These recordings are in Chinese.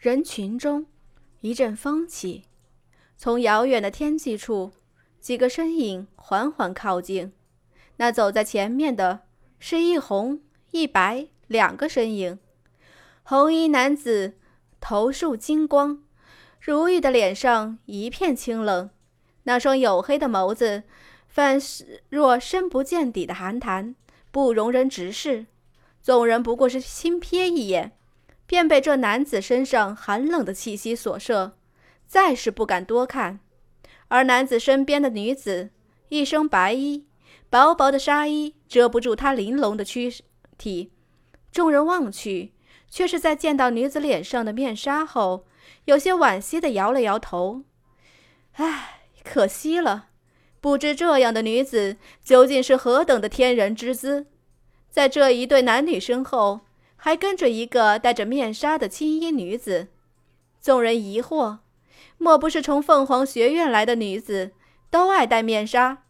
人群中一阵风起，从遥远的天际处，几个身影缓缓靠近。那走在前面的是一红一白两个身影。红衣男子头束金光，如玉的脸上一片清冷，那双黝黑的眸子，泛若深不见底的寒潭，不容人直视。众人不过是轻瞥一眼。便被这男子身上寒冷的气息所摄，再是不敢多看。而男子身边的女子，一身白衣，薄薄的纱衣遮不住她玲珑的躯体。众人望去，却是在见到女子脸上的面纱后，有些惋惜的摇了摇头。唉，可惜了，不知这样的女子究竟是何等的天人之姿，在这一对男女身后。还跟着一个戴着面纱的青衣女子，众人疑惑：莫不是从凤凰学院来的女子都爱戴面纱？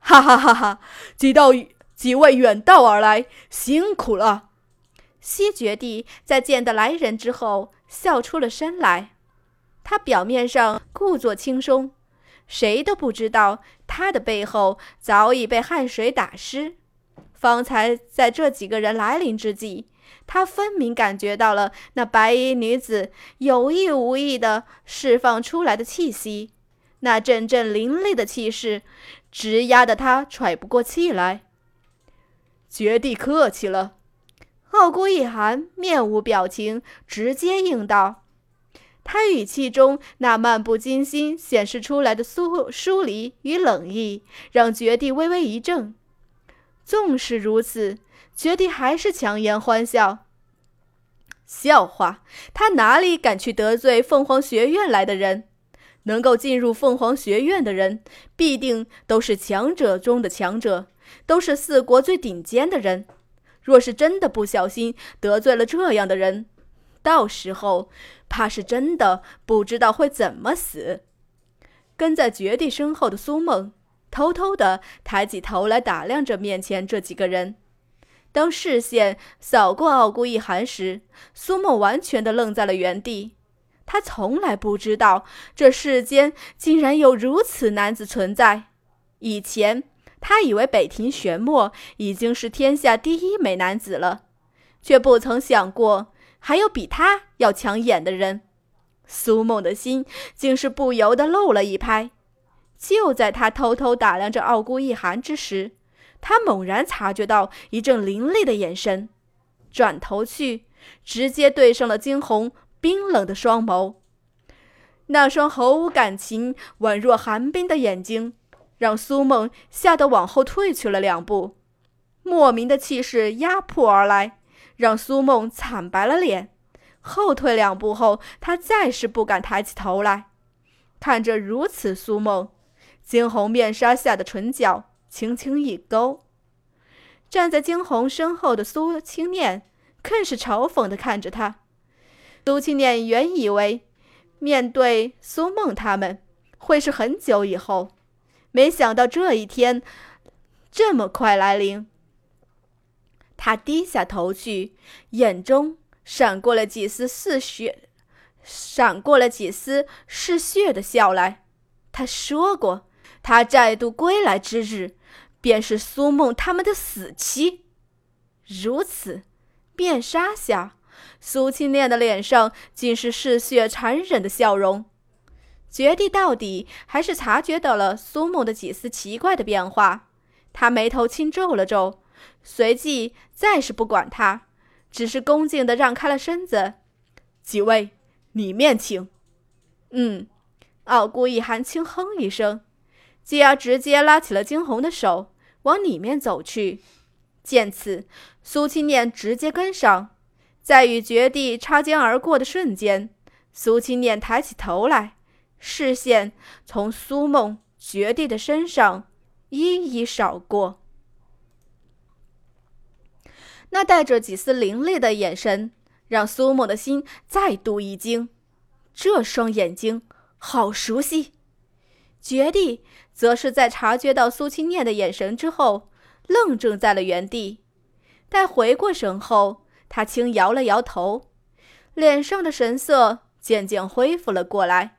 哈哈哈哈！几道几位远道而来，辛苦了。西绝地在见得来人之后，笑出了声来。他表面上故作轻松，谁都不知道他的背后早已被汗水打湿。方才在这几个人来临之际，他分明感觉到了那白衣女子有意无意地释放出来的气息，那阵阵凌厉的气势，直压得他喘不过气来。绝地客气了，傲孤一寒面无表情，直接应道。他语气中那漫不经心显示出来的疏疏离与冷意，让绝地微微一怔。纵使如此，绝地还是强颜欢笑。笑话，他哪里敢去得罪凤凰学院来的人？能够进入凤凰学院的人，必定都是强者中的强者，都是四国最顶尖的人。若是真的不小心得罪了这样的人，到时候怕是真的不知道会怎么死。跟在绝地身后的苏梦。偷偷的抬起头来打量着面前这几个人，当视线扫过傲孤一寒时，苏梦完全的愣在了原地。他从来不知道这世间竟然有如此男子存在。以前他以为北庭玄墨已经是天下第一美男子了，却不曾想过还有比他要抢眼的人。苏梦的心竟是不由得漏了一拍。就在他偷偷打量着傲孤一寒之时，他猛然察觉到一阵凌厉的眼神，转头去，直接对上了惊鸿冰冷的双眸。那双毫无感情、宛若寒冰的眼睛，让苏梦吓得往后退去了两步。莫名的气势压迫而来，让苏梦惨白了脸。后退两步后，他再是不敢抬起头来，看着如此苏梦。惊鸿面纱下的唇角轻轻一勾，站在惊鸿身后的苏青念更是嘲讽地看着他。苏青念原以为面对苏梦他们会是很久以后，没想到这一天这么快来临。他低下头去，眼中闪过了几丝似血，闪过了几丝嗜血的笑来。他说过。他再度归来之日，便是苏梦他们的死期。如此，面纱下，苏青念的脸上尽是嗜血残忍的笑容。绝地到底还是察觉到了苏梦的几丝奇怪的变化，他眉头轻皱了皱，随即再是不管他，只是恭敬地让开了身子。几位，里面请。嗯，傲孤一寒轻哼一声。继而直接拉起了惊鸿的手，往里面走去。见此，苏青念直接跟上，在与绝地擦肩而过的瞬间，苏青念抬起头来，视线从苏梦、绝地的身上一一扫过，那带着几丝凌厉的眼神，让苏梦的心再度一惊。这双眼睛好熟悉，绝地。则是在察觉到苏青念的眼神之后，愣怔在了原地。待回过神后，他轻摇了摇头，脸上的神色渐渐恢复了过来，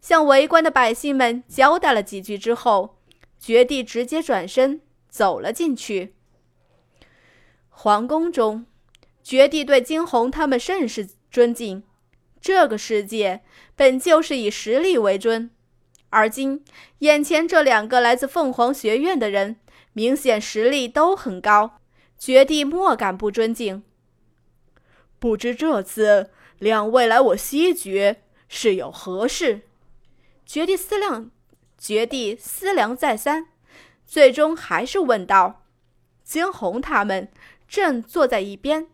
向围观的百姓们交代了几句之后，绝地直接转身走了进去。皇宫中，绝地对惊鸿他们甚是尊敬。这个世界本就是以实力为尊，而今眼前这两个来自凤凰学院的人，明显实力都很高，绝地莫敢不尊敬。不知这次两位来我西绝是有何事？绝地思量，绝地思量再三，最终还是问道：“惊鸿他们正坐在一边，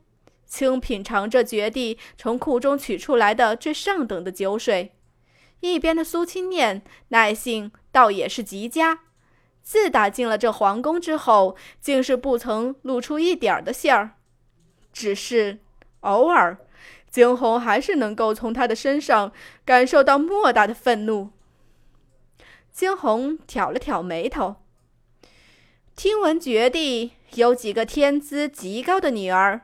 轻品尝着绝地从库中取出来的最上等的酒水。一边的苏清念耐性倒也是极佳，自打进了这皇宫之后，竟是不曾露出一点的馅儿，只是……”偶尔，惊鸿还是能够从他的身上感受到莫大的愤怒。惊鸿挑了挑眉头，听闻绝地有几个天资极高的女儿，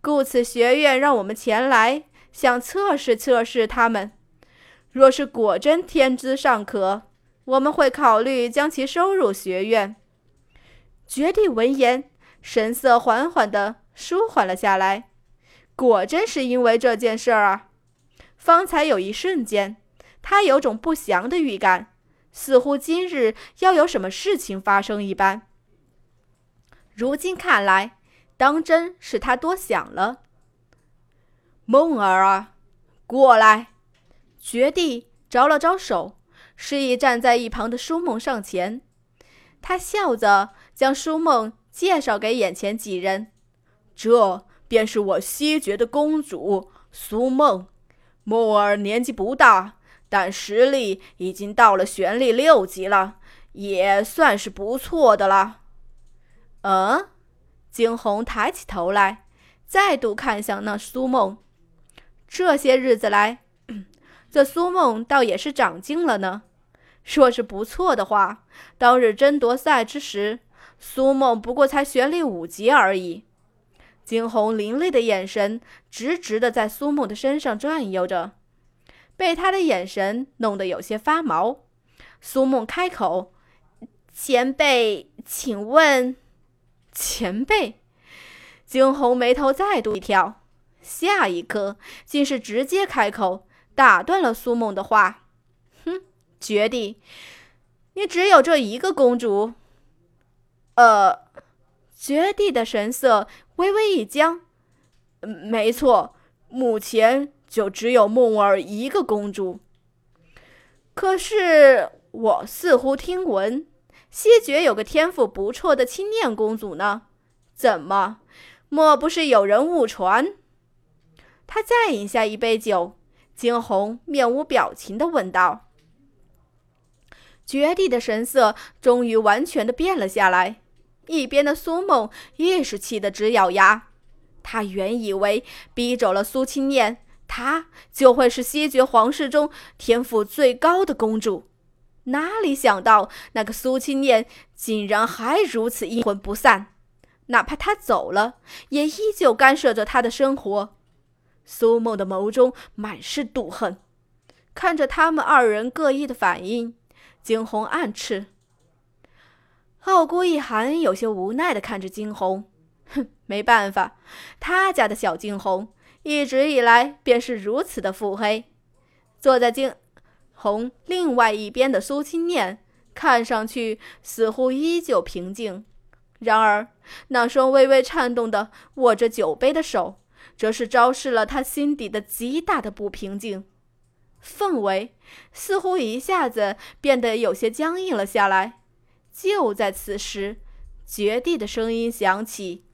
故此学院让我们前来，想测试测试他们。若是果真天资尚可，我们会考虑将其收入学院。绝地闻言，神色缓缓地舒缓了下来。果真是因为这件事儿啊！方才有一瞬间，他有种不祥的预感，似乎今日要有什么事情发生一般。如今看来，当真是他多想了。梦儿啊，过来！绝地招了招手，示意站在一旁的舒梦上前。他笑着将舒梦介绍给眼前几人，这。便是我西绝的公主苏梦，梦儿年纪不大，但实力已经到了玄力六级了，也算是不错的了。嗯，惊鸿抬起头来，再度看向那苏梦。这些日子来，这苏梦倒也是长进了呢。若是不错的话，当日争夺赛之时，苏梦不过才玄力五级而已。惊鸿凌厉的眼神直直的在苏梦的身上转悠着，被他的眼神弄得有些发毛。苏梦开口：“前辈，请问，前辈。”惊鸿眉头再度一挑，下一刻竟是直接开口打断了苏梦的话：“哼，绝地，你只有这一个公主？”呃，绝地的神色。微微一僵，没错，目前就只有梦儿一个公主。可是我似乎听闻西决有个天赋不错的青念公主呢？怎么，莫不是有人误传？他再饮下一杯酒，惊鸿面无表情的问道。绝地的神色终于完全的变了下来。一边的苏梦也是气得直咬牙，他原以为逼走了苏清念，她就会是西决皇室中天赋最高的公主，哪里想到那个苏清念竟然还如此阴魂不散，哪怕他走了，也依旧干涉着他的生活。苏梦的眸中满是妒恨，看着他们二人各异的反应，惊鸿暗斥。傲孤一寒有些无奈的看着惊鸿，哼，没办法，他家的小惊鸿一直以来便是如此的腹黑。坐在惊鸿另外一边的苏清念，看上去似乎依旧平静，然而那双微微颤动的握着酒杯的手，则是昭示了他心底的极大的不平静。氛围似乎一下子变得有些僵硬了下来。就在此时，绝地的声音响起：“